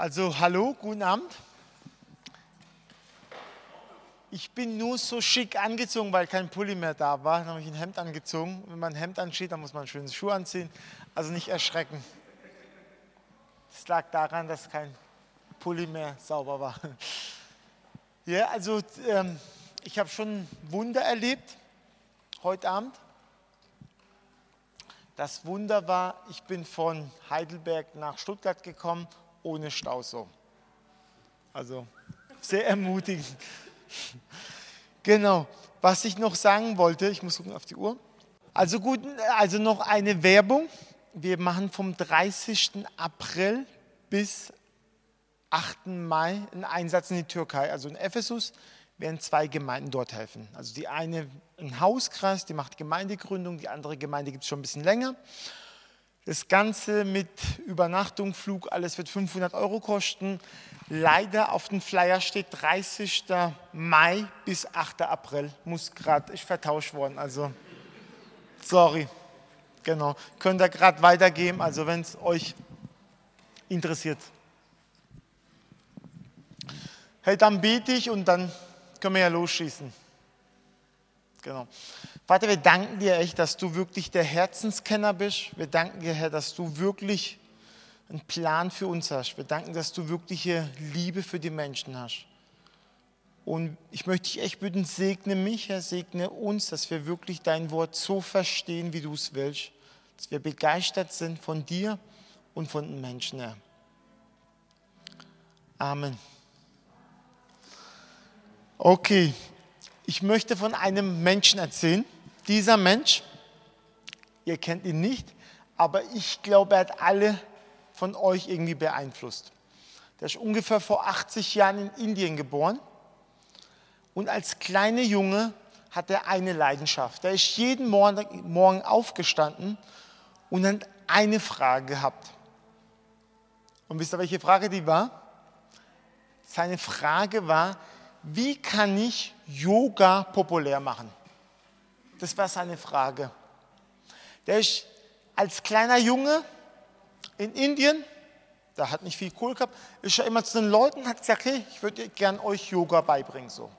Also hallo, guten Abend. Ich bin nur so schick angezogen, weil kein Pulli mehr da war. Dann habe ich ein Hemd angezogen. Wenn man ein Hemd anzieht, dann muss man schöne Schuhe anziehen. Also nicht erschrecken. Das lag daran, dass kein Pulli mehr sauber war. Ja, also ähm, ich habe schon Wunder erlebt heute Abend. Das Wunder war, ich bin von Heidelberg nach Stuttgart gekommen ohne Stau so. Also sehr ermutigend. Genau. Was ich noch sagen wollte, ich muss gucken auf die Uhr. Also gut, also noch eine Werbung. Wir machen vom 30. April bis 8. Mai einen Einsatz in die Türkei, also in Ephesus werden zwei Gemeinden dort helfen. Also die eine ein Hauskreis, die macht Gemeindegründung, die andere Gemeinde gibt es schon ein bisschen länger. Das Ganze mit Übernachtung, Flug, alles wird 500 Euro kosten. Leider auf dem Flyer steht 30. Mai bis 8. April. Muss gerade, ist vertauscht worden. Also, sorry. Genau. Könnt ihr gerade weitergeben, also wenn es euch interessiert. Hey, dann bete ich und dann können wir ja losschießen. Genau. Vater, wir danken dir echt, dass du wirklich der Herzenskenner bist. Wir danken dir, Herr, dass du wirklich einen Plan für uns hast. Wir danken, dass du wirkliche Liebe für die Menschen hast. Und ich möchte dich echt bitten, segne mich, Herr, segne uns, dass wir wirklich dein Wort so verstehen, wie du es willst. Dass wir begeistert sind von dir und von den Menschen, Herr. Amen. Okay, ich möchte von einem Menschen erzählen. Dieser Mensch, ihr kennt ihn nicht, aber ich glaube, er hat alle von euch irgendwie beeinflusst. Der ist ungefähr vor 80 Jahren in Indien geboren und als kleiner Junge hat er eine Leidenschaft. Er ist jeden Morgen aufgestanden und hat eine Frage gehabt. Und wisst ihr, welche Frage die war? Seine Frage war, wie kann ich Yoga populär machen? Das war seine Frage. Der ist als kleiner Junge in Indien, da hat nicht viel Kohl gehabt, ist er immer zu den Leuten hat gesagt, hey, ich würde gern euch Yoga beibringen. So.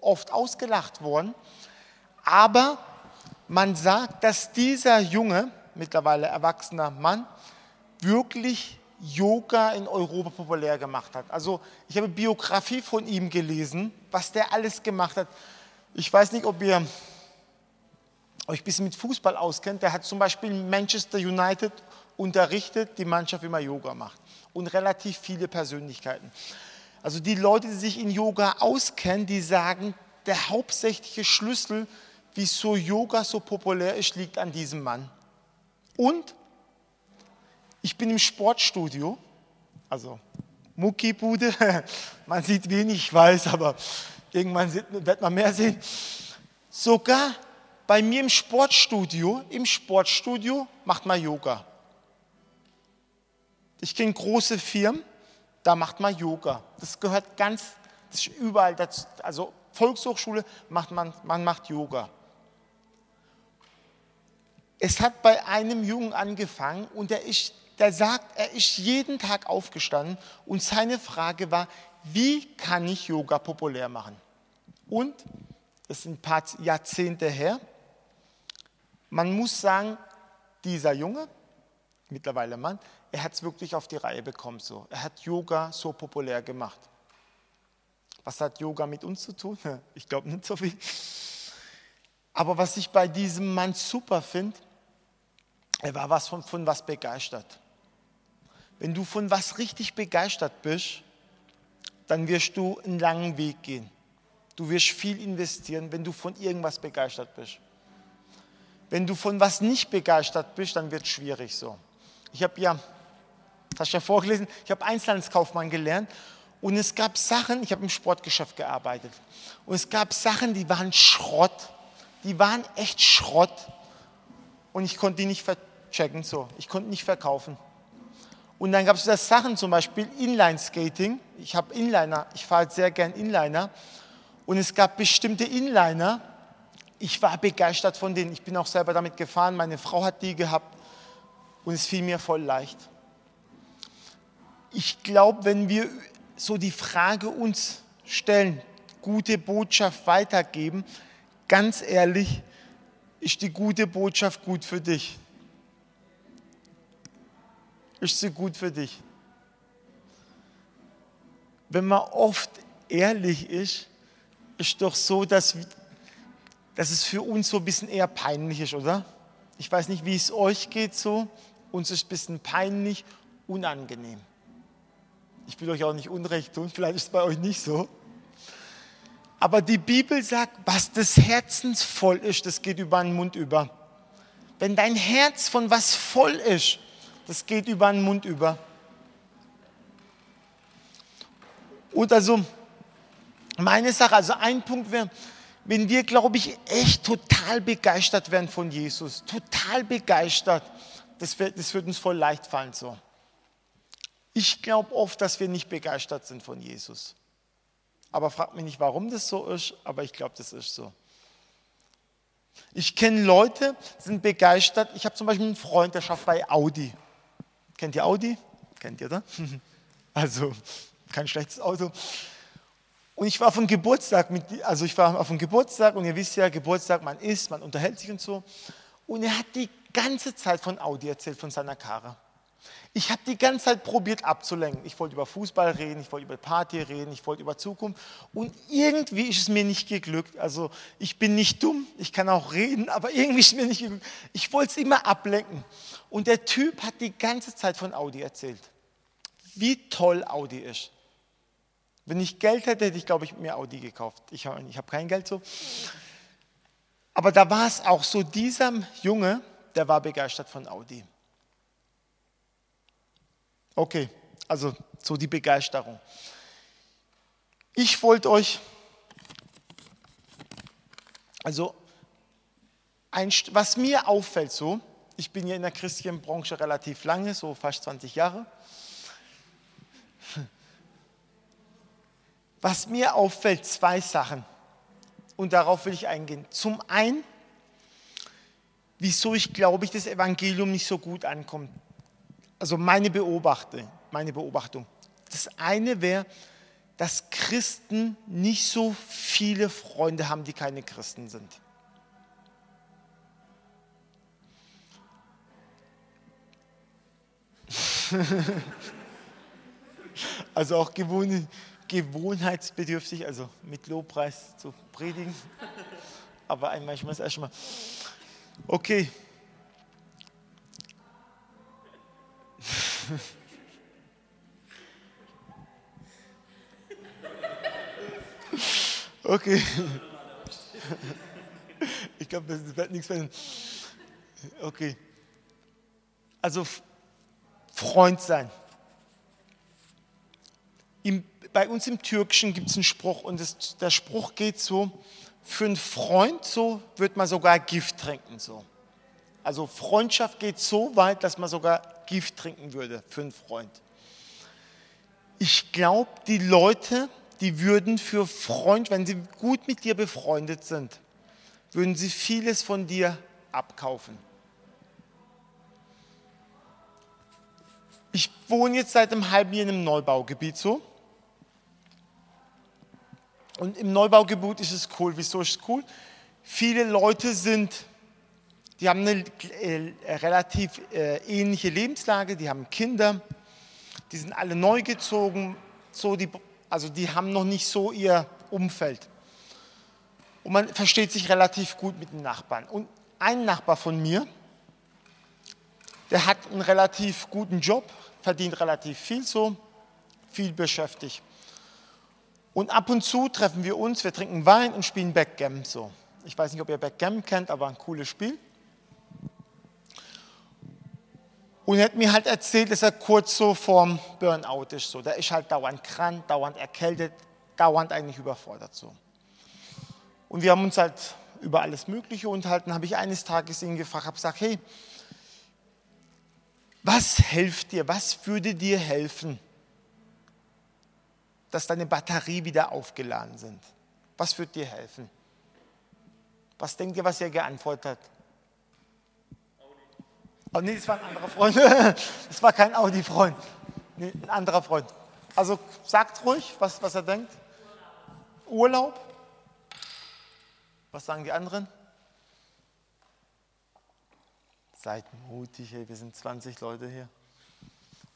Oft ausgelacht worden. Aber man sagt, dass dieser junge, mittlerweile erwachsener Mann, wirklich Yoga in Europa populär gemacht hat. Also ich habe Biografie von ihm gelesen, was der alles gemacht hat. Ich weiß nicht, ob ihr euch ein bisschen mit Fußball auskennt, der hat zum Beispiel Manchester United unterrichtet, die Mannschaft immer Yoga macht. Und relativ viele Persönlichkeiten. Also die Leute, die sich in Yoga auskennen, die sagen, der hauptsächliche Schlüssel, wieso Yoga so populär ist, liegt an diesem Mann. Und ich bin im Sportstudio, also Muckibude, man sieht wenig, ich weiß, aber irgendwann wird man mehr sehen. Sogar bei mir im Sportstudio, im Sportstudio macht man Yoga. Ich kenne große Firmen, da macht man Yoga. Das gehört ganz, das ist überall dazu. Also Volkshochschule macht man, man macht Yoga. Es hat bei einem Jungen angefangen und der, ist, der sagt, er ist jeden Tag aufgestanden und seine Frage war, wie kann ich Yoga populär machen? Und, das sind ein paar Jahrzehnte her, man muss sagen, dieser Junge, mittlerweile Mann, er hat es wirklich auf die Reihe bekommen. So. Er hat Yoga so populär gemacht. Was hat Yoga mit uns zu tun? Ich glaube nicht so viel. Aber was ich bei diesem Mann super finde, er war was von, von was begeistert. Wenn du von was richtig begeistert bist, dann wirst du einen langen Weg gehen. Du wirst viel investieren, wenn du von irgendwas begeistert bist. Wenn du von was nicht begeistert bist, dann wird es schwierig so. Ich habe ja, das hast du ja vorgelesen, ich habe Einzelhandelskaufmann gelernt und es gab Sachen, ich habe im Sportgeschäft gearbeitet und es gab Sachen, die waren Schrott, die waren echt Schrott und ich konnte die nicht verchecken so, ich konnte nicht verkaufen. Und dann gab es das Sachen, zum Beispiel Inline-Skating. Ich habe Inliner, ich fahre sehr gern Inliner. Und es gab bestimmte Inliner, ich war begeistert von denen. Ich bin auch selber damit gefahren. Meine Frau hat die gehabt und es fiel mir voll leicht. ich glaube, wenn wir so die Frage uns stellen, gute Botschaft weitergeben, ganz ehrlich, ist die gute Botschaft gut für dich? Ist sie gut für dich? Wenn man oft ehrlich ist, ist doch so, dass, dass es für uns so ein bisschen eher peinlich ist, oder? Ich weiß nicht, wie es euch geht so. Uns ist ein bisschen peinlich, unangenehm. Ich will euch auch nicht Unrecht tun, vielleicht ist es bei euch nicht so. Aber die Bibel sagt, was des Herzens voll ist, das geht über den Mund über. Wenn dein Herz von was voll ist, das geht über den Mund über. Und also, meine Sache, also ein Punkt wäre, wenn wir, glaube ich, echt total begeistert werden von Jesus, total begeistert, das wird, das wird uns voll leicht fallen so. Ich glaube oft, dass wir nicht begeistert sind von Jesus. Aber fragt mich nicht, warum das so ist, aber ich glaube, das ist so. Ich kenne Leute, sind begeistert. Ich habe zum Beispiel einen Freund, der schafft bei Audi. Kennt ihr Audi? Kennt ihr, oder? Also, kein schlechtes Auto. Und ich war auf dem Geburtstag, mit, also ich war auf dem Geburtstag und ihr wisst ja, Geburtstag, man isst, man unterhält sich und so. Und er hat die ganze Zeit von Audi erzählt, von seiner Karre. Ich habe die ganze Zeit probiert abzulenken. Ich wollte über Fußball reden, ich wollte über Party reden, ich wollte über Zukunft. Und irgendwie ist es mir nicht geglückt. Also ich bin nicht dumm, ich kann auch reden, aber irgendwie ist es mir nicht geglückt. Ich wollte es immer ablenken. Und der Typ hat die ganze Zeit von Audi erzählt. Wie toll Audi ist. Wenn ich Geld hätte, hätte ich, glaube ich, mir Audi gekauft. Ich habe ich hab kein Geld so. Aber da war es auch so, dieser Junge, der war begeistert von Audi. Okay, also so die Begeisterung. Ich wollte euch, also ein, was mir auffällt so, ich bin ja in der christlichen Branche relativ lange, so fast 20 Jahre. Was mir auffällt, zwei Sachen. Und darauf will ich eingehen. Zum einen, wieso ich glaube, ich das Evangelium nicht so gut ankommt also meine Beobachtung, meine Beobachtung. Das eine wäre, dass Christen nicht so viele Freunde haben, die keine Christen sind. also auch gewohn, gewohnheitsbedürftig, also mit Lobpreis zu predigen. Aber ich muss erstmal. Okay, Okay. Ich glaube, das wird nichts werden. Okay. Also Freund sein. Im, bei uns im Türkischen gibt es einen Spruch und das, der Spruch geht so, für einen Freund so wird man sogar Gift trinken. So. Also Freundschaft geht so weit, dass man sogar Gift trinken würde für einen Freund. Ich glaube, die Leute, die würden für Freund, wenn sie gut mit dir befreundet sind, würden sie vieles von dir abkaufen. Ich wohne jetzt seit einem halben Jahr in einem Neubaugebiet so. Und im Neubaugebiet ist es cool. Wieso ist es cool? Viele Leute sind die haben eine äh, relativ äh, ähnliche Lebenslage, die haben Kinder, die sind alle neu gezogen, so die, also die haben noch nicht so ihr Umfeld. Und man versteht sich relativ gut mit den Nachbarn. Und ein Nachbar von mir, der hat einen relativ guten Job, verdient relativ viel so, viel beschäftigt. Und ab und zu treffen wir uns, wir trinken Wein und spielen Backgammon so. Ich weiß nicht, ob ihr Backgammon kennt, aber ein cooles Spiel. Und er hat mir halt erzählt, dass er kurz so vorm Burnout ist. So. Der ist halt dauernd krank, dauernd erkältet, dauernd eigentlich überfordert. So. Und wir haben uns halt über alles Mögliche unterhalten. Habe ich eines Tages ihn gefragt, habe gesagt, hey, was hilft dir, was würde dir helfen, dass deine Batterie wieder aufgeladen sind? Was würde dir helfen? Was denkt ihr, was er geantwortet hat? Oh nee, das war ein anderer Freund. Das war kein Audi-Freund. Nee, ein anderer Freund. Also sagt ruhig, was, was er denkt. Urlaub. Was sagen die anderen? Seid mutig, hey, wir sind 20 Leute hier.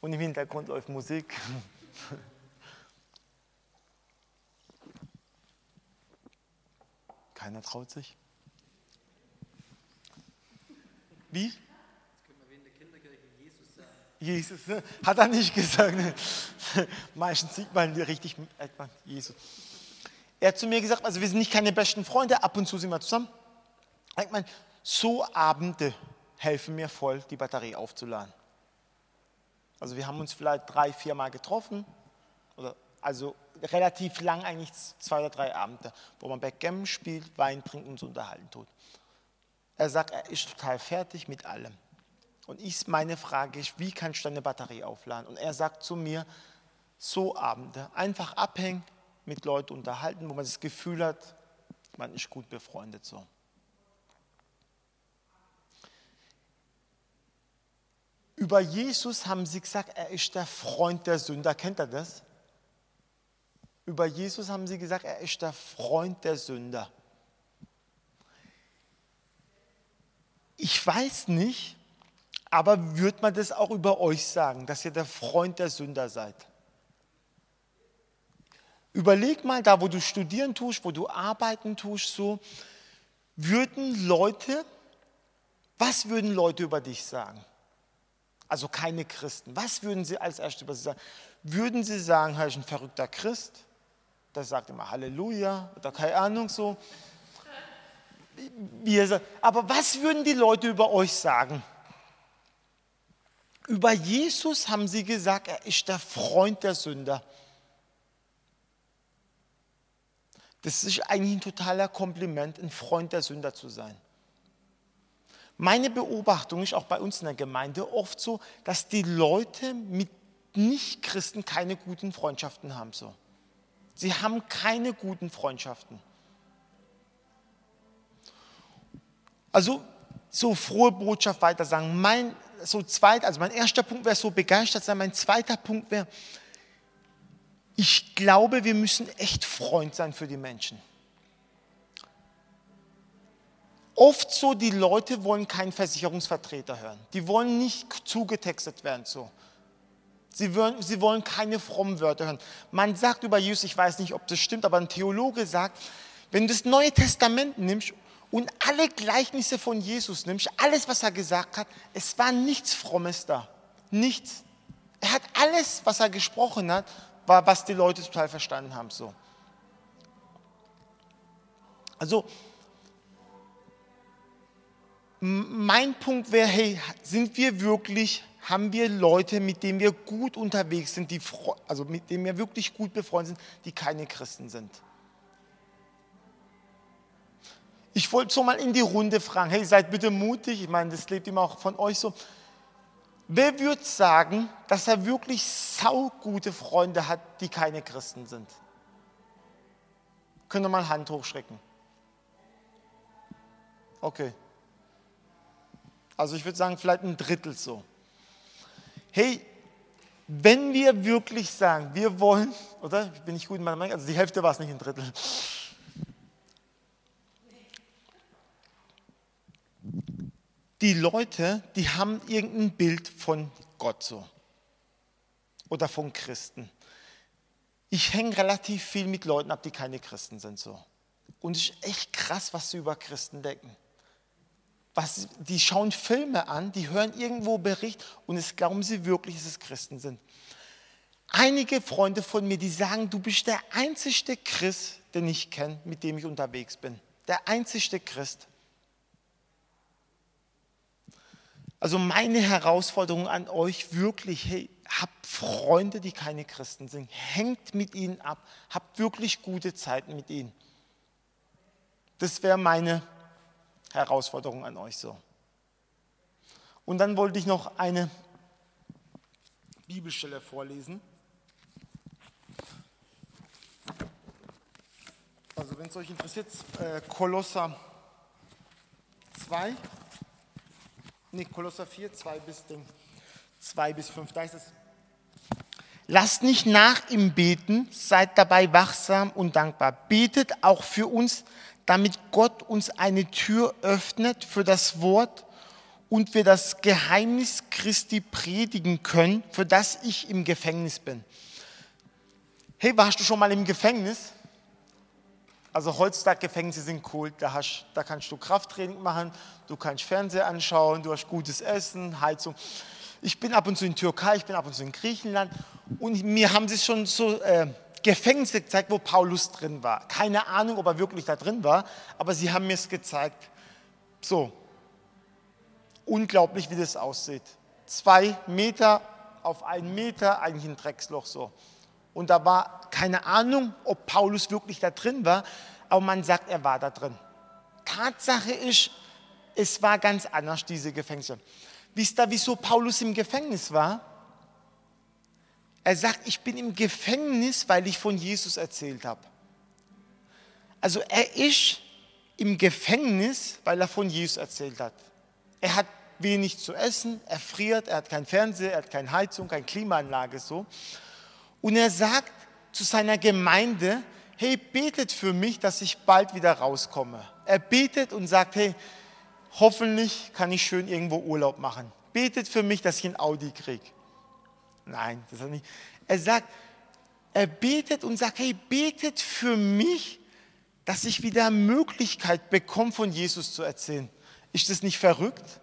Und im Hintergrund läuft Musik. Keiner traut sich. Wie? Jesus, ne? hat er nicht gesagt. Ne? Meistens sieht man richtig Jesus. Er hat zu mir gesagt, also wir sind nicht keine besten Freunde, ab und zu sind wir zusammen. Ich meine, so Abende helfen mir voll, die Batterie aufzuladen. Also wir haben uns vielleicht drei, vier Mal getroffen, oder also relativ lang, eigentlich zwei oder drei Abende, wo man Backgammon spielt, Wein trinkt und so unterhalten tut. Er sagt, er ist total fertig mit allem. Und ich, meine Frage ist, wie kannst du deine Batterie aufladen? Und er sagt zu mir, so Abende, einfach abhängen, mit Leuten unterhalten, wo man das Gefühl hat, man ist gut befreundet so. Über Jesus haben sie gesagt, er ist der Freund der Sünder. Kennt ihr das? Über Jesus haben sie gesagt, er ist der Freund der Sünder. Ich weiß nicht, aber würde man das auch über euch sagen, dass ihr der Freund der Sünder seid? Überleg mal, da wo du studieren tust, wo du arbeiten tust, so, würden Leute, was würden Leute über dich sagen? Also keine Christen. Was würden sie als erstes über sie sagen? Würden sie sagen, er ist ein verrückter Christ? Der sagt immer Halleluja oder keine Ahnung so. Aber was würden die Leute über euch sagen? Über Jesus haben sie gesagt, er ist der Freund der Sünder. Das ist eigentlich ein totaler Kompliment, ein Freund der Sünder zu sein. Meine Beobachtung ist auch bei uns in der Gemeinde oft so, dass die Leute mit Nichtchristen keine guten Freundschaften haben. So. Sie haben keine guten Freundschaften. Also so frohe Botschaft weiter sagen. Mein so zweit, also mein erster Punkt wäre so begeistert sein. Mein zweiter Punkt wäre, ich glaube, wir müssen echt Freund sein für die Menschen. Oft so, die Leute wollen keinen Versicherungsvertreter hören. Die wollen nicht zugetextet werden so. Sie wollen, sie wollen keine frommen Wörter hören. Man sagt über Jesus, ich weiß nicht, ob das stimmt, aber ein Theologe sagt, wenn du das Neue Testament nimmst und alle Gleichnisse von Jesus nimmst, alles, was er gesagt hat, es war nichts Frommes da. Nichts. Er hat alles, was er gesprochen hat, war, was die Leute total verstanden haben. So. Also, mein Punkt wäre, hey, sind wir wirklich, haben wir Leute, mit denen wir gut unterwegs sind, die, also mit denen wir wirklich gut befreundet sind, die keine Christen sind? Ich wollte so mal in die Runde fragen, hey, seid bitte mutig, ich meine, das lebt immer auch von euch so. Wer würde sagen, dass er wirklich saugute Freunde hat, die keine Christen sind? Könnt ihr mal Hand hochschrecken? Okay. Also ich würde sagen, vielleicht ein Drittel so. Hey, wenn wir wirklich sagen, wir wollen, oder bin ich gut in meiner Meinung, also die Hälfte war es nicht ein Drittel. die Leute, die haben irgendein Bild von Gott so oder von Christen. Ich hänge relativ viel mit Leuten ab, die keine Christen sind so. Und es ist echt krass, was sie über Christen denken. Was, die schauen Filme an, die hören irgendwo Bericht und es glauben sie wirklich, dass es Christen sind. Einige Freunde von mir, die sagen, du bist der einzigste Christ, den ich kenne, mit dem ich unterwegs bin. Der einzigste Christ. Also meine Herausforderung an euch wirklich, hey, habt Freunde, die keine Christen sind. Hängt mit ihnen ab. Habt wirklich gute Zeiten mit ihnen. Das wäre meine Herausforderung an euch so. Und dann wollte ich noch eine Bibelstelle vorlesen. Also wenn es euch interessiert, äh, Kolosser 2 nee, Kolosser 4, 2 bis, 2 bis 5, da ist es. Lasst nicht nach im Beten, seid dabei wachsam und dankbar. Betet auch für uns, damit Gott uns eine Tür öffnet für das Wort und wir das Geheimnis Christi predigen können, für das ich im Gefängnis bin. Hey, warst du schon mal im Gefängnis? Also heutzutage Gefängnisse sind cool, da, hast, da kannst du Krafttraining machen, du kannst Fernseher anschauen, du hast gutes Essen, Heizung. Ich bin ab und zu in Türkei, ich bin ab und zu in Griechenland und mir haben sie schon so äh, Gefängnisse gezeigt, wo Paulus drin war. Keine Ahnung, ob er wirklich da drin war, aber sie haben mir es gezeigt. So, unglaublich, wie das aussieht. Zwei Meter auf einen Meter, eigentlich ein Drecksloch so. Und da war keine Ahnung, ob Paulus wirklich da drin war, aber man sagt, er war da drin. Tatsache ist, es war ganz anders, diese Gefängnisse. Wisst ihr, wieso Paulus im Gefängnis war? Er sagt, ich bin im Gefängnis, weil ich von Jesus erzählt habe. Also er ist im Gefängnis, weil er von Jesus erzählt hat. Er hat wenig zu essen, er friert, er hat kein Fernseher, er hat keine Heizung, keine Klimaanlage so. Und er sagt zu seiner Gemeinde, hey, betet für mich, dass ich bald wieder rauskomme. Er betet und sagt, hey, hoffentlich kann ich schön irgendwo Urlaub machen. Betet für mich, dass ich ein Audi kriege. Nein, das hat nicht. Er sagt, er betet und sagt, hey, betet für mich, dass ich wieder Möglichkeit bekomme, von Jesus zu erzählen. Ist das nicht verrückt?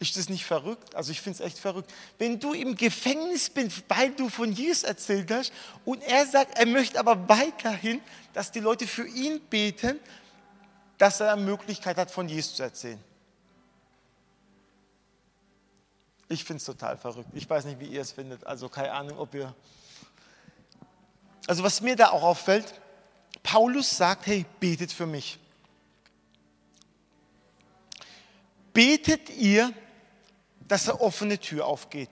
Ist das nicht verrückt? Also ich finde es echt verrückt. Wenn du im Gefängnis bist, weil du von Jesus erzählt hast und er sagt, er möchte aber weiterhin, dass die Leute für ihn beten, dass er eine Möglichkeit hat, von Jesus zu erzählen. Ich finde es total verrückt. Ich weiß nicht, wie ihr es findet. Also keine Ahnung, ob ihr... Also was mir da auch auffällt, Paulus sagt, hey, betet für mich. Betet ihr, dass eine offene Tür aufgeht?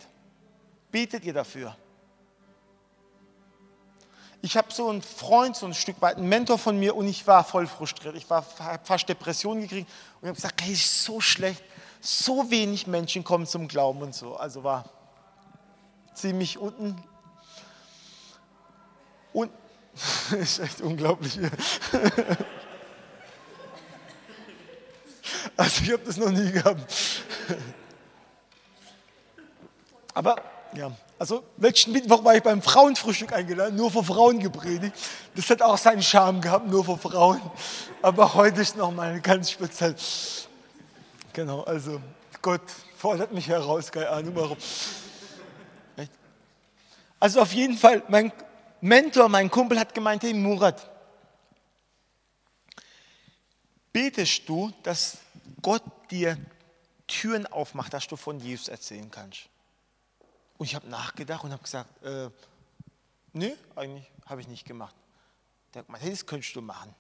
Betet ihr dafür? Ich habe so einen Freund, so ein Stück weit, einen Mentor von mir und ich war voll frustriert. Ich habe fast Depressionen gekriegt und habe gesagt, hey, ist so schlecht so wenig Menschen kommen zum Glauben und so. Also war ziemlich unten. Und ist echt unglaublich. Also ich habe das noch nie gehabt. Aber ja, also letzten Mittwoch war ich beim Frauenfrühstück eingeladen, nur für Frauen gepredigt. Das hat auch seinen Charme gehabt, nur für Frauen. Aber heute ist nochmal ganz speziell. Genau, also Gott fordert mich heraus, keine Ahnung warum. Also auf jeden Fall, mein Mentor, mein Kumpel hat gemeint, hey Murat, betest du, dass Gott dir Türen aufmacht, dass du von Jesus erzählen kannst? Und ich habe nachgedacht und habe gesagt, äh, nee, eigentlich habe ich nicht gemacht. Der hat gemeint, hey, das könntest du machen.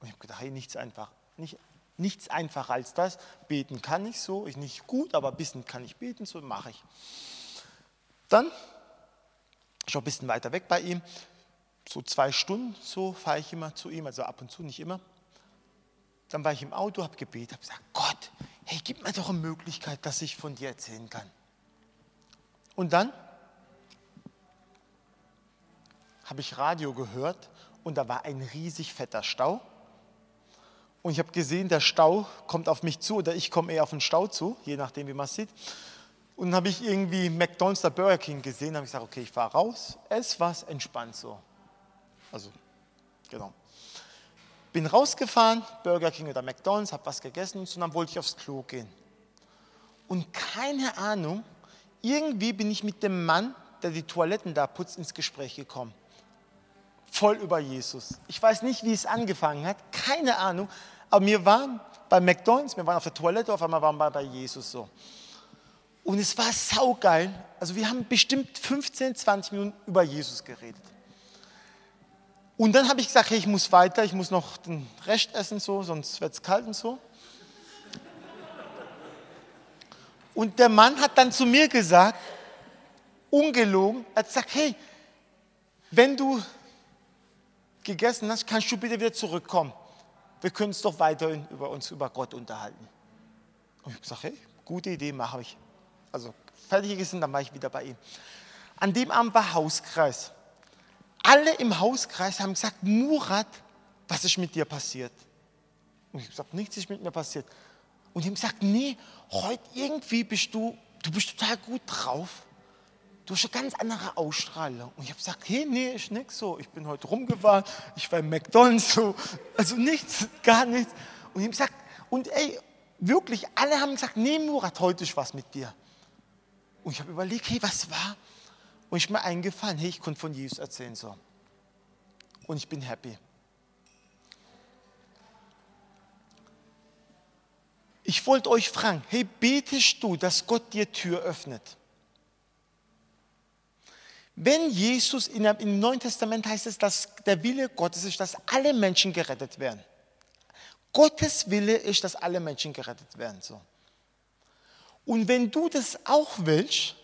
Und ich habe gedacht, hey, nichts einfach, nicht Nichts einfacher als das. Beten kann ich so, ich nicht gut, aber ein bisschen kann ich beten, so mache ich. Dann, schon ein bisschen weiter weg bei ihm, so zwei Stunden, so fahre ich immer zu ihm, also ab und zu, nicht immer. Dann war ich im Auto, habe gebetet, habe gesagt, Gott, hey, gib mir doch eine Möglichkeit, dass ich von dir erzählen kann. Und dann habe ich Radio gehört und da war ein riesig fetter Stau. Und ich habe gesehen, der Stau kommt auf mich zu oder ich komme eher auf den Stau zu, je nachdem, wie man es sieht. Und dann habe ich irgendwie McDonald's oder Burger King gesehen, habe ich gesagt, okay, ich fahre raus, ess was, entspannt so. Also, genau. Bin rausgefahren, Burger King oder McDonald's, habe was gegessen und dann wollte ich aufs Klo gehen. Und keine Ahnung, irgendwie bin ich mit dem Mann, der die Toiletten da putzt, ins Gespräch gekommen. Voll über Jesus. Ich weiß nicht, wie es angefangen hat, keine Ahnung, aber wir waren bei McDonalds, wir waren auf der Toilette, auf einmal waren wir bei Jesus so. Und es war saugeil. Also wir haben bestimmt 15, 20 Minuten über Jesus geredet. Und dann habe ich gesagt, hey, ich muss weiter, ich muss noch den Rest essen, so, sonst wird es kalt und so. Und der Mann hat dann zu mir gesagt, ungelogen, er hat gesagt, hey, wenn du gegessen hast, kannst du bitte wieder zurückkommen wir können uns doch weiterhin über uns, über Gott unterhalten. Und ich habe gesagt, hey, gute Idee, mache ich. Also fertig gegessen, dann war ich wieder bei ihm. An dem Abend war Hauskreis. Alle im Hauskreis haben gesagt, Murat, was ist mit dir passiert? Und ich habe gesagt, nichts ist mit mir passiert. Und die haben gesagt, nee, heute irgendwie bist du, du bist total gut drauf. Du hast eine ganz andere Ausstrahlung. Und ich habe gesagt, hey, nee, ist nichts so. Ich bin heute rumgefahren, ich war im McDonalds so. Also nichts, gar nichts. Und ich habe gesagt, und ey, wirklich, alle haben gesagt, nee, Murat, heute ist was mit dir. Und ich habe überlegt, hey, was war? Und ich mir eingefallen, hey, ich konnte von Jesus erzählen so. Und ich bin happy. Ich wollte euch fragen, hey, betest du, dass Gott dir Tür öffnet? Wenn Jesus in, im Neuen Testament heißt es, dass der Wille Gottes ist, dass alle Menschen gerettet werden. Gottes Wille ist, dass alle Menschen gerettet werden. So. Und wenn du das auch willst,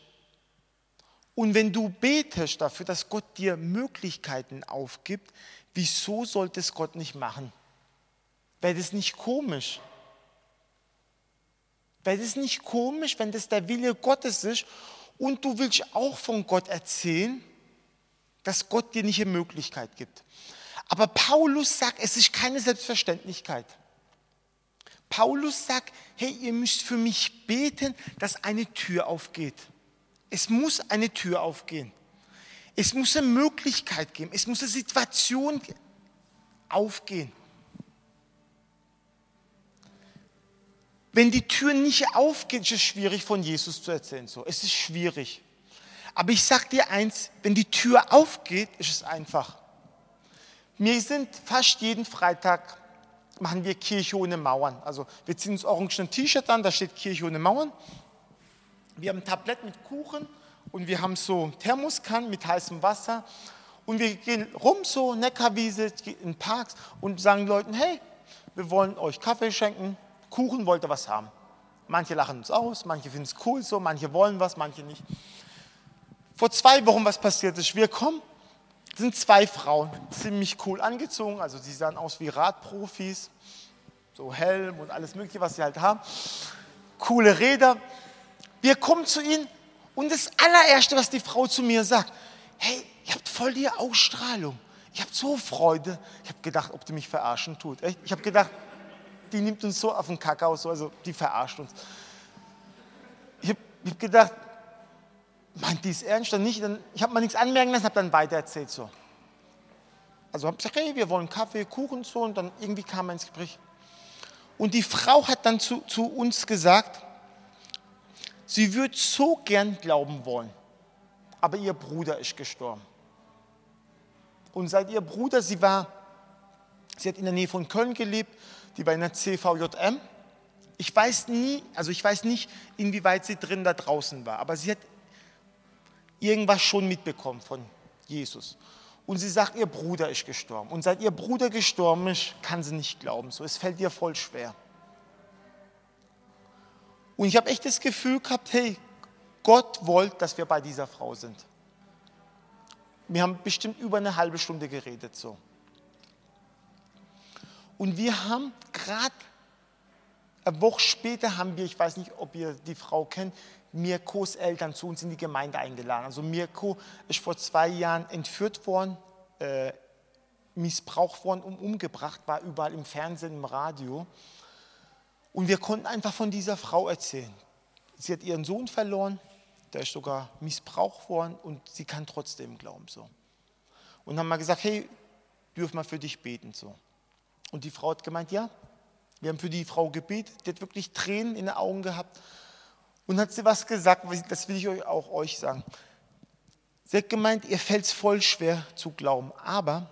und wenn du betest dafür, dass Gott dir Möglichkeiten aufgibt, wieso sollte es Gott nicht machen? Wäre das nicht komisch? Wäre das nicht komisch, wenn das der Wille Gottes ist und du willst auch von Gott erzählen, dass Gott dir nicht eine Möglichkeit gibt? Aber Paulus sagt, es ist keine Selbstverständlichkeit. Paulus sagt, hey, ihr müsst für mich beten, dass eine Tür aufgeht. Es muss eine Tür aufgehen. Es muss eine Möglichkeit geben. Es muss eine Situation aufgehen. Wenn die Tür nicht aufgeht, ist es schwierig von Jesus zu erzählen. So, es ist schwierig. Aber ich sage dir eins, wenn die Tür aufgeht, ist es einfach. Wir sind fast jeden Freitag, machen wir Kirche ohne Mauern. Also wir ziehen uns orange T-Shirt an, da steht Kirche ohne Mauern. Wir haben ein Tablett mit Kuchen und wir haben so Thermoskannen mit heißem Wasser. Und wir gehen rum so, Neckarwiese, in Parks und sagen Leuten, hey, wir wollen euch Kaffee schenken, Kuchen wollt ihr was haben. Manche lachen uns aus, manche finden es cool so, manche wollen was, manche nicht. Vor zwei Wochen was passiert ist, wir kommen, sind zwei Frauen, ziemlich cool angezogen, also sie sahen aus wie Radprofis, so Helm und alles mögliche, was sie halt haben. Coole Räder. Wir kommen zu ihnen und das allererste, was die Frau zu mir sagt, hey, ihr habt voll die Ausstrahlung. Ich habe so Freude. Ich habe gedacht, ob die mich verarschen tut. Ich habe gedacht, die nimmt uns so auf den Kakao, so, also die verarscht uns. Ich habe hab gedacht, meint die es ernst oder nicht? Dann, ich habe mal nichts anmerken lassen, habe dann weitererzählt so. Also habe gesagt, hey, wir wollen Kaffee, Kuchen so und dann irgendwie kam man ins Gespräch. Und die Frau hat dann zu, zu uns gesagt, sie würde so gern glauben wollen, aber ihr Bruder ist gestorben. Und seit ihr Bruder, sie war, sie hat in der Nähe von Köln gelebt, die in der CVJM. Ich weiß nie, also ich weiß nicht, inwieweit sie drin da draußen war, aber sie hat irgendwas schon mitbekommen von Jesus. Und sie sagt, ihr Bruder ist gestorben. Und seit ihr Bruder gestorben ist, kann sie nicht glauben. So, es fällt ihr voll schwer. Und ich habe echt das Gefühl gehabt, hey, Gott wollte, dass wir bei dieser Frau sind. Wir haben bestimmt über eine halbe Stunde geredet so. Und wir haben gerade eine Woche später haben wir, ich weiß nicht, ob ihr die Frau kennt, Mirkos Eltern zu uns in die Gemeinde eingeladen. Also Mirko ist vor zwei Jahren entführt worden, äh, missbraucht worden und umgebracht, war überall im Fernsehen, im Radio. Und wir konnten einfach von dieser Frau erzählen. Sie hat ihren Sohn verloren, der ist sogar missbraucht worden und sie kann trotzdem glauben. So. Und haben mal gesagt, hey, dürfen wir für dich beten. So. Und die Frau hat gemeint, ja, wir haben für die Frau gebetet, die hat wirklich Tränen in den Augen gehabt. Und hat sie was gesagt, das will ich euch auch euch sagen. Sie hat gemeint, ihr fällt es voll schwer zu glauben. Aber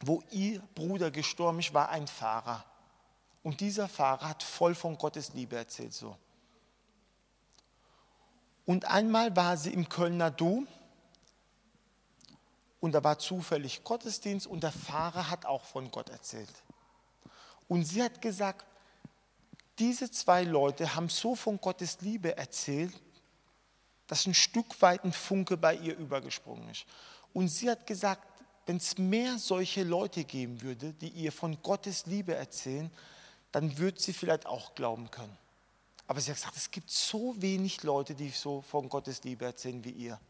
wo ihr Bruder gestorben ist, war ein Fahrer. Und dieser Fahrer hat voll von Gottes Liebe erzählt so. Und einmal war sie im Kölner Dom und da war zufällig Gottesdienst und der Fahrer hat auch von Gott erzählt. Und sie hat gesagt, diese zwei Leute haben so von Gottes Liebe erzählt, dass ein Stück weit ein Funke bei ihr übergesprungen ist. Und sie hat gesagt, wenn es mehr solche Leute geben würde, die ihr von Gottes Liebe erzählen, dann würde sie vielleicht auch glauben können. Aber sie hat gesagt, es gibt so wenig Leute, die so von Gottes Liebe erzählen wie ihr.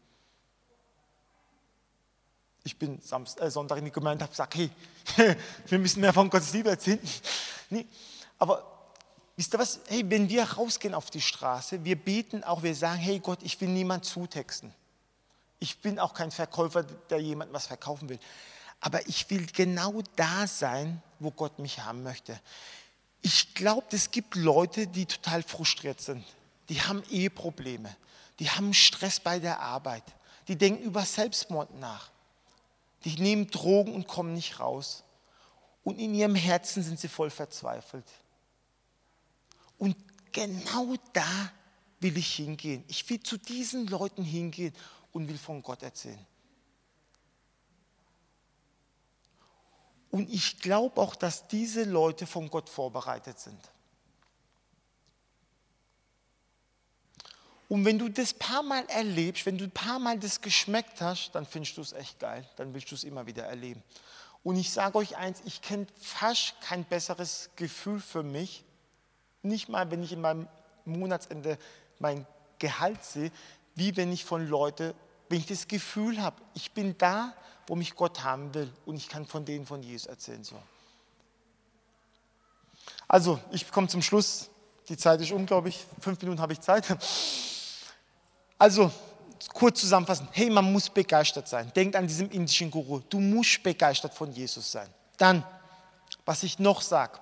Ich bin Samst, äh, Sonntag in die Gemeinde und habe gesagt, hey, wir müssen mehr von Gottes Liebe erzählen. Nee, aber wisst ihr was? Hey, wenn wir rausgehen auf die Straße, wir beten auch, wir sagen, hey Gott, ich will niemand zutexten. Ich bin auch kein Verkäufer, der jemand was verkaufen will. Aber ich will genau da sein, wo Gott mich haben möchte. Ich glaube, es gibt Leute, die total frustriert sind. Die haben Eheprobleme. Die haben Stress bei der Arbeit. Die denken über Selbstmord nach. Die nehmen Drogen und kommen nicht raus. Und in ihrem Herzen sind sie voll verzweifelt. Und genau da will ich hingehen. Ich will zu diesen Leuten hingehen und will von Gott erzählen. Und ich glaube auch, dass diese Leute von Gott vorbereitet sind. Und wenn du das paar Mal erlebst, wenn du ein paar Mal das geschmeckt hast, dann findest du es echt geil. Dann willst du es immer wieder erleben. Und ich sage euch eins, ich kenne fast kein besseres Gefühl für mich. Nicht mal, wenn ich in meinem Monatsende mein Gehalt sehe, wie wenn ich von Leuten, wenn ich das Gefühl habe, ich bin da, wo mich Gott haben will und ich kann von denen von Jesus erzählen. So. Also, ich komme zum Schluss. Die Zeit ist unglaublich. Fünf Minuten habe ich Zeit. Also, kurz zusammenfassen. Hey, man muss begeistert sein. Denkt an diesen indischen Guru. Du musst begeistert von Jesus sein. Dann, was ich noch sage.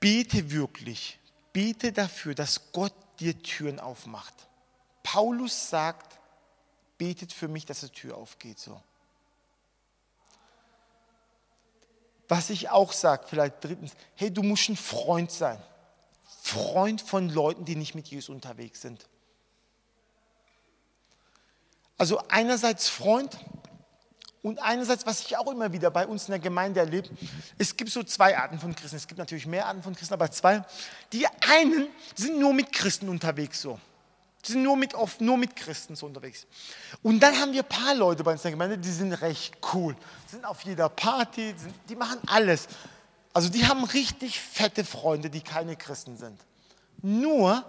Bete wirklich. Bete dafür, dass Gott dir Türen aufmacht. Paulus sagt, betet für mich, dass die Tür aufgeht. So. Was ich auch sage, vielleicht drittens, hey, du musst ein Freund sein. Freund von Leuten, die nicht mit Jesus unterwegs sind. Also einerseits Freund und einerseits, was ich auch immer wieder bei uns in der Gemeinde erlebe, es gibt so zwei Arten von Christen. Es gibt natürlich mehr Arten von Christen, aber zwei. Die einen sind nur mit Christen unterwegs so. Die sind nur mit, oft nur mit Christen so unterwegs. Und dann haben wir ein paar Leute bei uns in der Gemeinde, die sind recht cool. Die sind auf jeder Party, die, sind, die machen alles. Also die haben richtig fette Freunde, die keine Christen sind. Nur,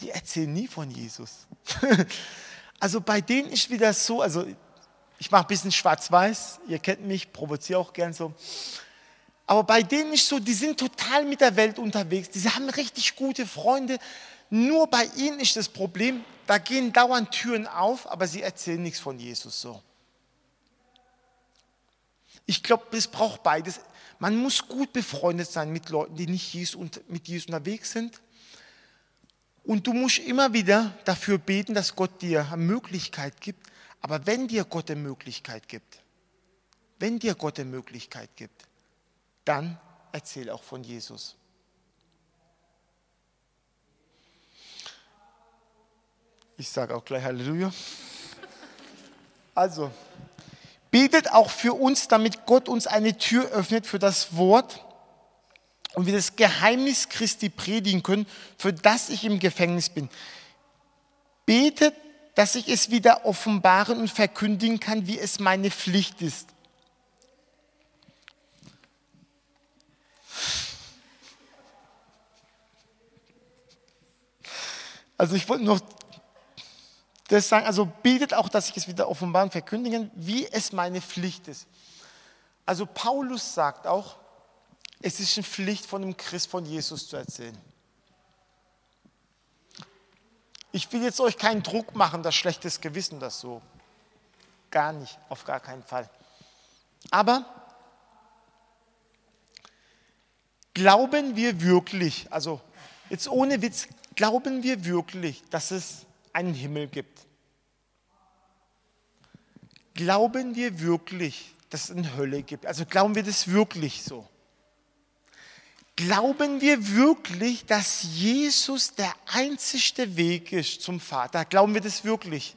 die erzählen nie von Jesus. also bei denen ist wieder so, also ich mache ein bisschen schwarz-weiß, ihr kennt mich, provoziere auch gern so. Aber bei denen ist so, die sind total mit der Welt unterwegs, die haben richtig gute Freunde, nur bei ihnen ist das Problem, da gehen dauernd Türen auf, aber sie erzählen nichts von Jesus so. Ich glaube, es braucht beides. Man muss gut befreundet sein mit Leuten, die nicht mit Jesus unterwegs sind. Und du musst immer wieder dafür beten, dass Gott dir eine Möglichkeit gibt. Aber wenn dir Gott eine Möglichkeit gibt, wenn dir Gott eine Möglichkeit gibt, dann erzähl auch von Jesus. Ich sage auch gleich Halleluja. Also, betet auch für uns, damit Gott uns eine Tür öffnet für das Wort und wir das Geheimnis Christi predigen können, für das ich im Gefängnis bin. Betet, dass ich es wieder offenbaren und verkündigen kann, wie es meine Pflicht ist. Also ich wollte noch das sagen, also betet auch, dass ich es wieder offenbaren, verkündigen, wie es meine Pflicht ist. Also Paulus sagt auch, es ist eine Pflicht von einem Christ von Jesus zu erzählen. Ich will jetzt euch keinen Druck machen, das schlechtes Gewissen, das so. Gar nicht, auf gar keinen Fall. Aber glauben wir wirklich, also jetzt ohne Witz, glauben wir wirklich, dass es einen Himmel gibt? Glauben wir wirklich, dass es eine Hölle gibt? Also glauben wir das wirklich so? Glauben wir wirklich, dass Jesus der einzigste Weg ist zum Vater? Glauben wir das wirklich?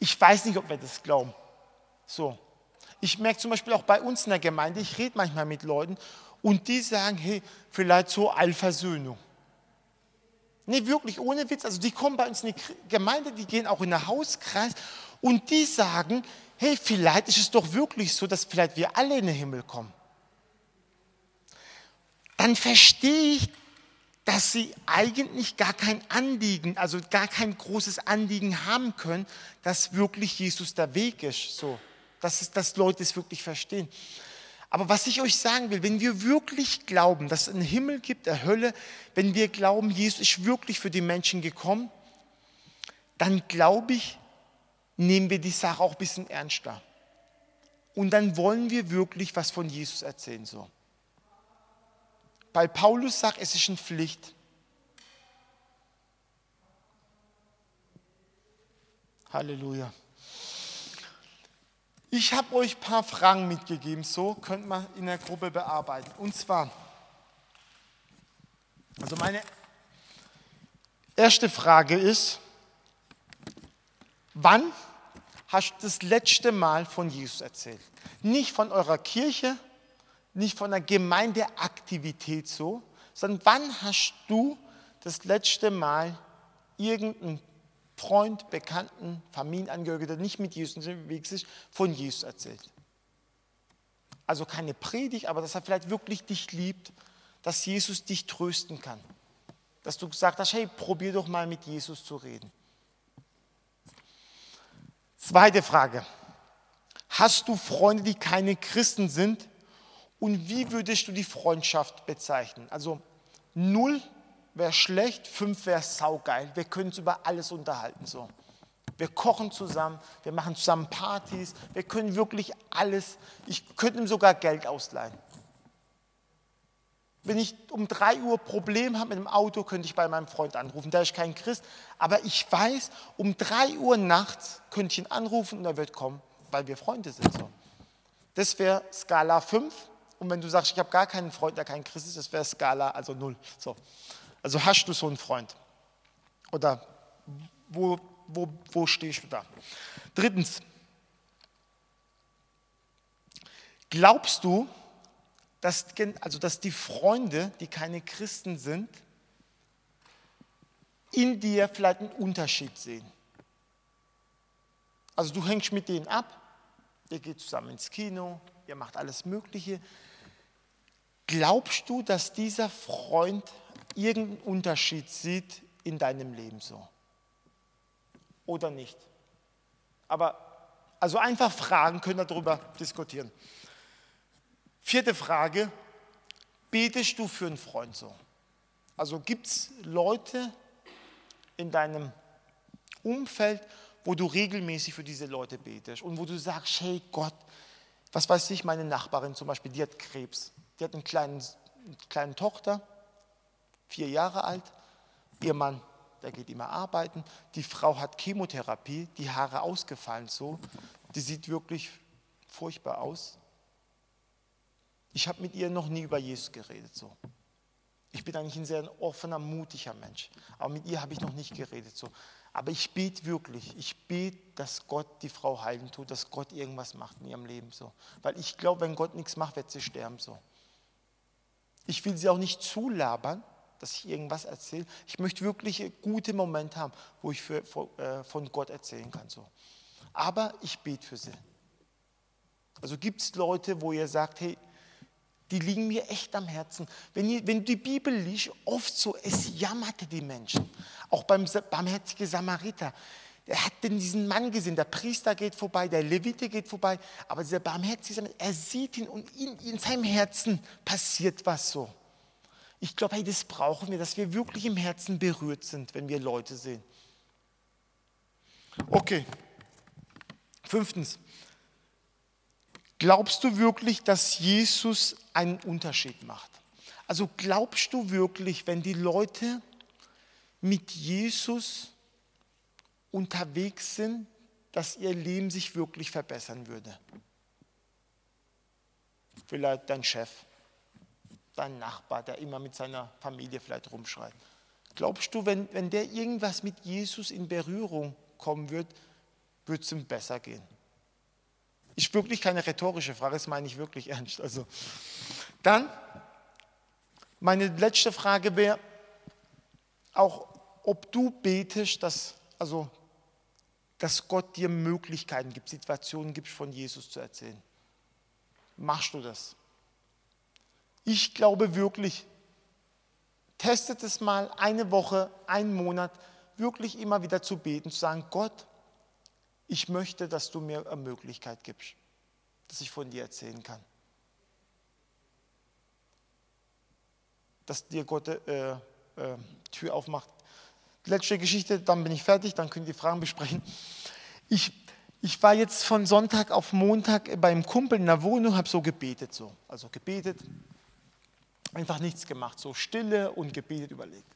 Ich weiß nicht, ob wir das glauben. So. Ich merke zum Beispiel auch bei uns in der Gemeinde, ich rede manchmal mit Leuten und die sagen, hey, vielleicht so Allversöhnung. Nee, wirklich, ohne Witz. Also die kommen bei uns in die Gemeinde, die gehen auch in den Hauskreis und die sagen, hey, vielleicht ist es doch wirklich so, dass vielleicht wir alle in den Himmel kommen. dann verstehe ich, dass sie eigentlich gar kein Anliegen, also gar kein großes Anliegen haben können, dass wirklich Jesus der Weg ist. So, dass, es, dass Leute es wirklich verstehen. Aber was ich euch sagen will, wenn wir wirklich glauben, dass es einen Himmel gibt, eine Hölle, wenn wir glauben, Jesus ist wirklich für die Menschen gekommen, dann glaube ich, nehmen wir die Sache auch ein bisschen ernster. Und dann wollen wir wirklich was von Jesus erzählen. So. Weil Paulus sagt, es ist eine Pflicht. Halleluja. Ich habe euch ein paar Fragen mitgegeben, so könnt man in der Gruppe bearbeiten. Und zwar, also meine erste Frage ist, wann hast du das letzte Mal von Jesus erzählt? Nicht von eurer Kirche, nicht von einer Gemeindeaktivität so, sondern wann hast du das letzte Mal irgendeinen Freund, Bekannten, Familienangehöriger, der nicht mit Jesus unterwegs ist, von Jesus erzählt? Also keine Predigt, aber dass er vielleicht wirklich dich liebt, dass Jesus dich trösten kann. Dass du gesagt hast, hey, probier doch mal mit Jesus zu reden. Zweite Frage. Hast du Freunde, die keine Christen sind? Und wie würdest du die Freundschaft bezeichnen? Also null wäre schlecht, fünf wäre saugeil. Wir können uns über alles unterhalten. So. Wir kochen zusammen, wir machen zusammen Partys, wir können wirklich alles. Ich könnte ihm sogar Geld ausleihen. Wenn ich um drei Uhr Problem habe mit dem Auto, könnte ich bei meinem Freund anrufen. Da ist kein Christ, aber ich weiß, um drei Uhr nachts könnte ich ihn anrufen und er wird kommen, weil wir Freunde sind. So. Das wäre Skala 5. Und wenn du sagst, ich habe gar keinen Freund, der kein Christ ist, das wäre Skala, also 0. So. Also hast du so einen Freund? Oder wo, wo, wo stehst du da? Drittens, glaubst du, dass, also dass die Freunde, die keine Christen sind, in dir vielleicht einen Unterschied sehen? Also du hängst mit denen ab, ihr geht zusammen ins Kino, ihr macht alles Mögliche. Glaubst du, dass dieser Freund irgendeinen Unterschied sieht in deinem Leben so? Oder nicht? Aber also einfach Fragen, können darüber diskutieren. Vierte Frage, betest du für einen Freund so? Also gibt es Leute in deinem Umfeld, wo du regelmäßig für diese Leute betest und wo du sagst, hey Gott, was weiß ich, meine Nachbarin zum Beispiel, die hat Krebs, die hat einen kleinen, eine kleine Tochter, vier Jahre alt, ihr Mann, der geht immer arbeiten, die Frau hat Chemotherapie, die Haare ausgefallen so, die sieht wirklich furchtbar aus. Ich habe mit ihr noch nie über Jesus geredet so. Ich bin eigentlich ein sehr offener, mutiger Mensch, aber mit ihr habe ich noch nicht geredet so. Aber ich bete wirklich, ich bete, dass Gott die Frau heilen tut, dass Gott irgendwas macht in ihrem Leben so. Weil ich glaube, wenn Gott nichts macht, wird sie sterben so. Ich will sie auch nicht zulabern, dass ich irgendwas erzähle. Ich möchte wirklich einen guten Moment haben, wo ich für, äh, von Gott erzählen kann. So. Aber ich bete für sie. Also gibt es Leute, wo ihr sagt, hey, die liegen mir echt am Herzen. Wenn, ihr, wenn du die Bibel liest, oft so, es jammerte die Menschen. Auch beim barmherzigen Samariter. Er hat denn diesen Mann gesehen, der Priester geht vorbei, der Levite geht vorbei, aber dieser barmherzige Samariter, er sieht ihn und in, in seinem Herzen passiert was so. Ich glaube, hey, das brauchen wir, dass wir wirklich im Herzen berührt sind, wenn wir Leute sehen. Okay. Fünftens. Glaubst du wirklich, dass Jesus einen Unterschied macht? Also glaubst du wirklich, wenn die Leute mit Jesus unterwegs sind, dass ihr Leben sich wirklich verbessern würde? Vielleicht dein Chef, dein Nachbar, der immer mit seiner Familie vielleicht rumschreit. Glaubst du, wenn, wenn der irgendwas mit Jesus in Berührung kommen wird, wird es ihm besser gehen? Ist wirklich keine rhetorische Frage, das meine ich wirklich ernst. Also, dann, meine letzte Frage wäre auch, ob du betest, dass, also, dass Gott dir Möglichkeiten gibt, Situationen gibt, von Jesus zu erzählen. Machst du das? Ich glaube wirklich, testet es mal eine Woche, einen Monat, wirklich immer wieder zu beten, zu sagen, Gott, ich möchte, dass du mir eine Möglichkeit gibst, dass ich von dir erzählen kann. Dass dir Gott äh, äh, Tür aufmacht. Letzte Geschichte, dann bin ich fertig, dann können die Fragen besprechen. Ich, ich war jetzt von Sonntag auf Montag beim Kumpel in der Wohnung, habe so gebetet, so. also gebetet, einfach nichts gemacht, so stille und gebetet überlegt.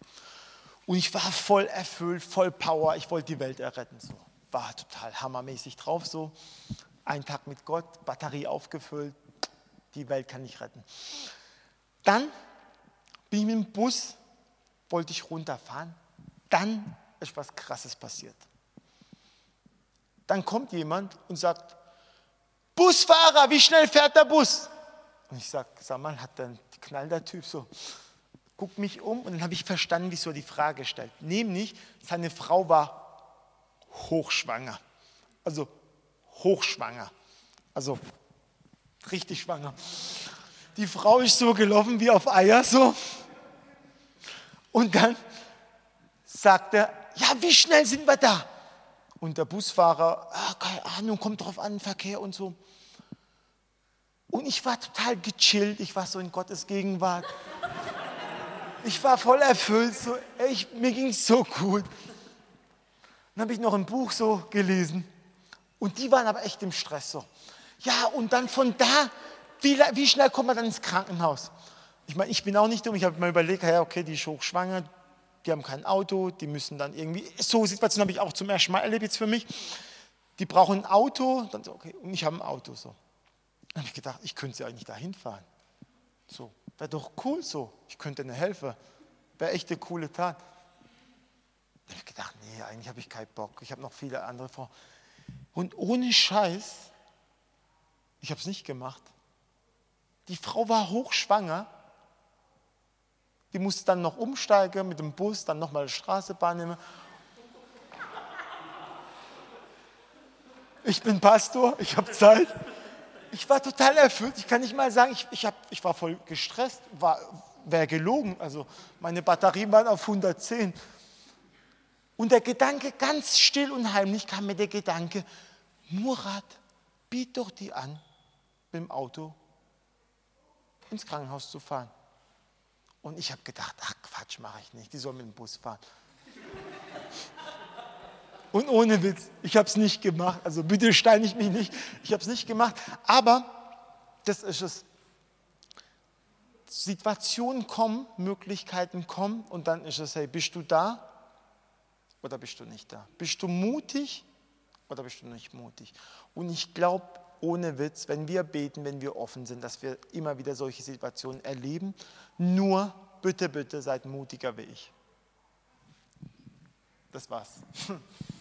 Und ich war voll erfüllt, voll Power, ich wollte die Welt erretten, so. war total hammermäßig drauf, so. Ein Tag mit Gott, Batterie aufgefüllt, die Welt kann ich retten. Dann bin ich mit dem Bus, wollte ich runterfahren, dann ist was Krasses passiert. Dann kommt jemand und sagt, Busfahrer, wie schnell fährt der Bus? Und ich sage, sag mal, hat dann knall der Typ so, guckt mich um und dann habe ich verstanden, wieso er die Frage stellt. Nämlich, seine Frau war hochschwanger. Also hochschwanger. Also richtig schwanger. Die Frau ist so gelaufen wie auf Eier so. Und dann sagt er, ja, wie schnell sind wir da? Und der Busfahrer, ah, keine Ahnung, kommt drauf an, Verkehr und so. Und ich war total gechillt, ich war so in Gottes Gegenwart. Ich war voll erfüllt, so, echt, mir ging es so gut. Dann habe ich noch ein Buch so gelesen. Und die waren aber echt im Stress so. Ja, und dann von da, wie, wie schnell kommt man dann ins Krankenhaus? Ich meine, ich bin auch nicht dumm, ich habe mir überlegt, ja, okay, die ist hochschwanger, die haben kein Auto, die müssen dann irgendwie, so Situation habe ich auch zum ersten Mal erlebt jetzt für mich, die brauchen ein Auto, dann so, okay, und ich habe ein Auto, so. Dann habe ich gedacht, ich könnte sie eigentlich da hinfahren. So, wäre doch cool so, ich könnte ihnen helfen, wäre echt eine coole Tat. Dann habe ich gedacht, nee, eigentlich habe ich keinen Bock, ich habe noch viele andere vor. Und ohne Scheiß, ich habe es nicht gemacht. Die Frau war hochschwanger die musste dann noch umsteigen mit dem Bus, dann nochmal die Straßenbahn nehmen. Ich bin Pastor, ich habe Zeit. Ich war total erfüllt. Ich kann nicht mal sagen, ich, ich, hab, ich war voll gestresst, war, wäre gelogen. Also meine Batterien waren auf 110. Und der Gedanke, ganz still und heimlich, kam mir der Gedanke, Murat, biet doch die an, mit dem Auto ins Krankenhaus zu fahren. Und ich habe gedacht, ach Quatsch, mache ich nicht, die soll mit dem Bus fahren. Und ohne Witz, ich habe es nicht gemacht. Also bitte steine ich mich nicht, ich habe es nicht gemacht. Aber das ist es. Situationen kommen, Möglichkeiten kommen und dann ist es, hey, bist du da oder bist du nicht da? Bist du mutig oder bist du nicht mutig? Und ich glaube, ohne Witz, wenn wir beten, wenn wir offen sind, dass wir immer wieder solche Situationen erleben. Nur bitte, bitte seid mutiger wie ich. Das war's.